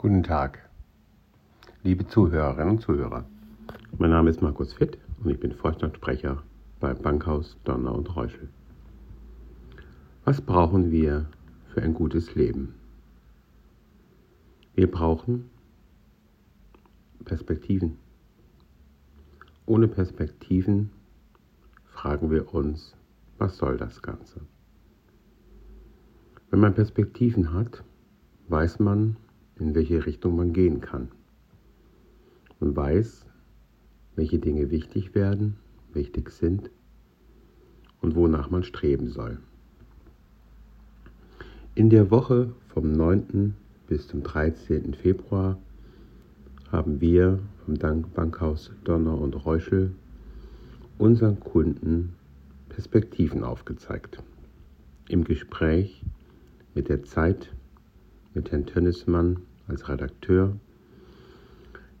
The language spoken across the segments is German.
Guten Tag, liebe Zuhörerinnen und Zuhörer. Mein Name ist Markus Fitt und ich bin Vorstandssprecher beim Bankhaus Donner und Reuschel. Was brauchen wir für ein gutes Leben? Wir brauchen Perspektiven. Ohne Perspektiven fragen wir uns, was soll das Ganze? Wenn man Perspektiven hat, weiß man, in welche Richtung man gehen kann. Man weiß, welche Dinge wichtig werden, wichtig sind und wonach man streben soll. In der Woche vom 9. bis zum 13. Februar haben wir vom Bankhaus Donner und Reuschel unseren Kunden Perspektiven aufgezeigt. Im Gespräch mit der Zeit, mit Herrn Tönnesmann als Redakteur,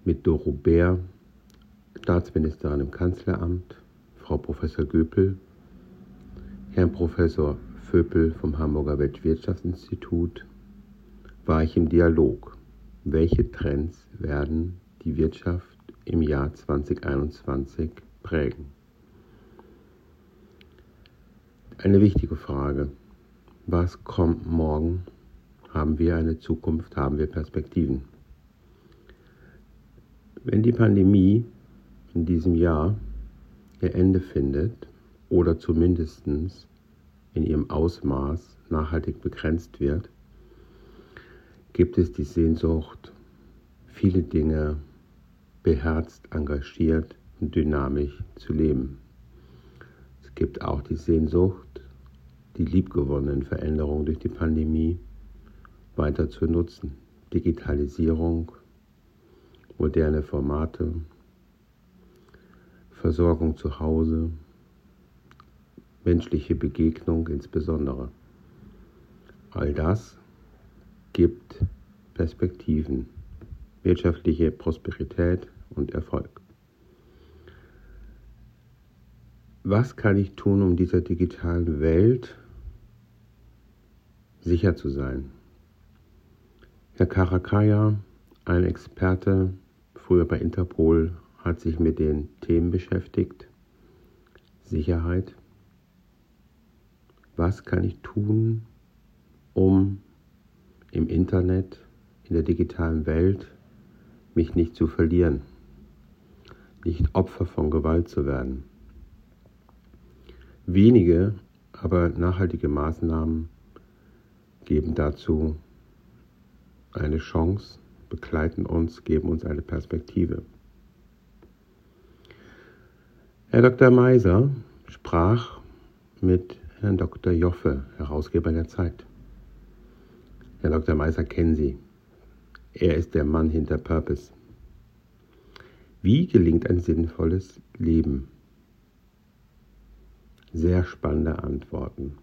mit Doro Bär, Staatsministerin im Kanzleramt, Frau Professor Göpel, Herrn Professor Vöpel vom Hamburger Weltwirtschaftsinstitut, war ich im Dialog. Welche Trends werden die Wirtschaft im Jahr 2021 prägen? Eine wichtige Frage. Was kommt morgen? Haben wir eine Zukunft? Haben wir Perspektiven? Wenn die Pandemie in diesem Jahr ihr Ende findet oder zumindest in ihrem Ausmaß nachhaltig begrenzt wird, gibt es die Sehnsucht, viele Dinge beherzt, engagiert und dynamisch zu leben. Es gibt auch die Sehnsucht, die liebgewonnenen Veränderungen durch die Pandemie weiter zu nutzen. Digitalisierung, moderne Formate, Versorgung zu Hause, menschliche Begegnung insbesondere. All das gibt Perspektiven, wirtschaftliche Prosperität und Erfolg. Was kann ich tun, um dieser digitalen Welt sicher zu sein. Herr Karakaya, ein Experte, früher bei Interpol, hat sich mit den Themen beschäftigt. Sicherheit. Was kann ich tun, um im Internet, in der digitalen Welt, mich nicht zu verlieren, nicht Opfer von Gewalt zu werden? Wenige, aber nachhaltige Maßnahmen geben dazu eine Chance, begleiten uns, geben uns eine Perspektive. Herr Dr. Meiser sprach mit Herrn Dr. Joffe, Herausgeber der Zeit. Herr Dr. Meiser kennen Sie. Er ist der Mann hinter Purpose. Wie gelingt ein sinnvolles Leben? Sehr spannende Antworten.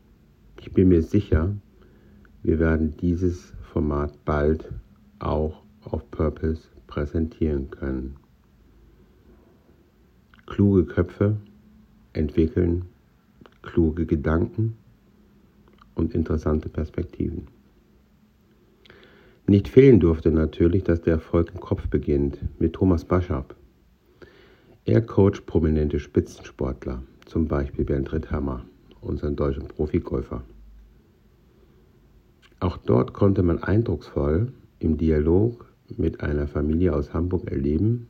Ich bin mir sicher, wir werden dieses Format bald auch auf Purpose präsentieren können. Kluge Köpfe entwickeln kluge Gedanken und interessante Perspektiven. Nicht fehlen durfte natürlich, dass der Erfolg im Kopf beginnt mit Thomas Baschab. Er coacht prominente Spitzensportler, zum Beispiel Bernd Ritthammer, unseren deutschen Profigolfer. Auch dort konnte man eindrucksvoll im Dialog mit einer Familie aus Hamburg erleben,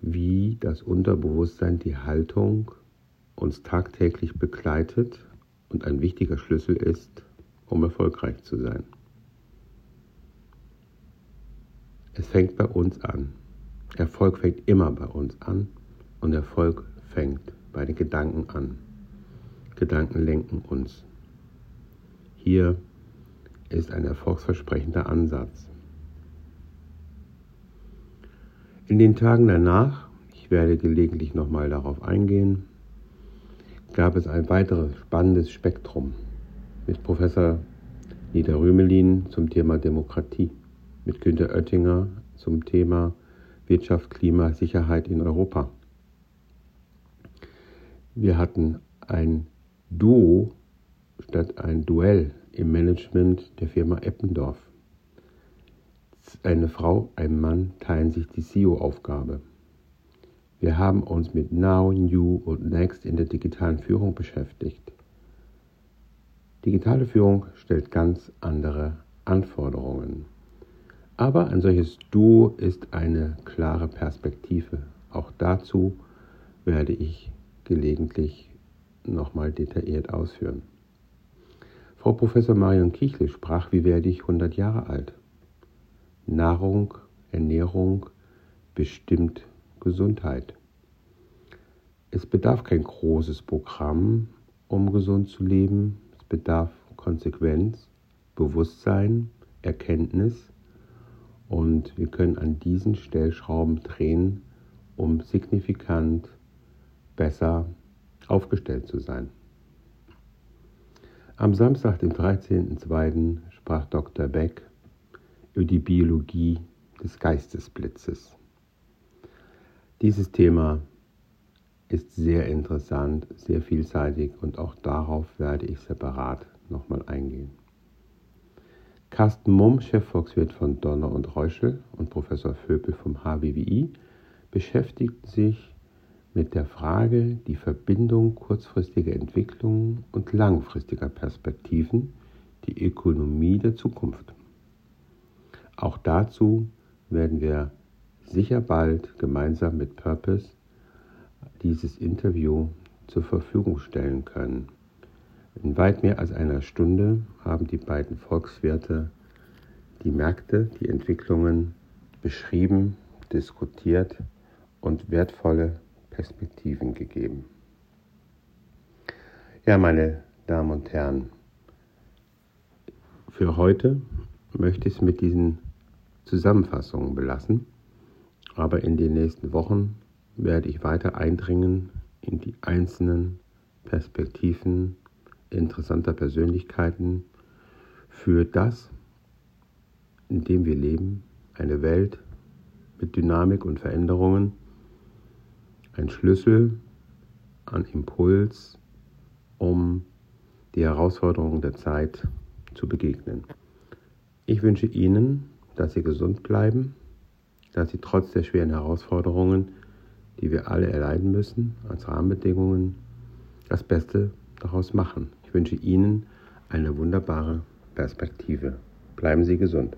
wie das Unterbewusstsein die Haltung uns tagtäglich begleitet und ein wichtiger Schlüssel ist, um erfolgreich zu sein. Es fängt bei uns an. Erfolg fängt immer bei uns an und Erfolg fängt bei den Gedanken an. Gedanken lenken uns. Hier ist ein erfolgsversprechender Ansatz. In den Tagen danach, ich werde gelegentlich nochmal darauf eingehen, gab es ein weiteres spannendes Spektrum mit Professor Nida Rümelin zum Thema Demokratie, mit Günter Oettinger zum Thema Wirtschaft, Klima, Sicherheit in Europa. Wir hatten ein Duo statt ein Duell im Management der Firma Eppendorf. eine Frau, ein Mann teilen sich die CEO-Aufgabe. Wir haben uns mit Now, New und Next in der digitalen Führung beschäftigt. Digitale Führung stellt ganz andere Anforderungen. Aber ein solches Duo ist eine klare Perspektive. Auch dazu werde ich gelegentlich nochmal detailliert ausführen. Frau Professor Marion Kichle sprach, wie werde ich 100 Jahre alt? Nahrung, Ernährung bestimmt Gesundheit. Es bedarf kein großes Programm, um gesund zu leben. Es bedarf Konsequenz, Bewusstsein, Erkenntnis und wir können an diesen Stellschrauben drehen, um signifikant besser aufgestellt zu sein. Am Samstag, den 13.02., sprach Dr. Beck über die Biologie des Geistesblitzes. Dieses Thema ist sehr interessant, sehr vielseitig und auch darauf werde ich separat nochmal eingehen. Carsten Mumm, Chefvolkswirt von Donner und Reuschel und Professor Vöpel vom HWWI beschäftigten sich mit der Frage die Verbindung kurzfristiger Entwicklungen und langfristiger Perspektiven, die Ökonomie der Zukunft. Auch dazu werden wir sicher bald gemeinsam mit Purpose dieses Interview zur Verfügung stellen können. In weit mehr als einer Stunde haben die beiden Volkswirte die Märkte, die Entwicklungen beschrieben, diskutiert und wertvolle Perspektiven gegeben. Ja, meine Damen und Herren, für heute möchte ich es mit diesen Zusammenfassungen belassen. Aber in den nächsten Wochen werde ich weiter eindringen in die einzelnen Perspektiven interessanter Persönlichkeiten für das, in dem wir leben, eine Welt mit Dynamik und Veränderungen, ein Schlüssel an Impuls, um die Herausforderungen der Zeit zu begegnen. Ich wünsche Ihnen, dass Sie gesund bleiben, dass Sie trotz der schweren Herausforderungen, die wir alle erleiden müssen, als Rahmenbedingungen, das Beste daraus machen. Ich wünsche Ihnen eine wunderbare Perspektive. Bleiben Sie gesund.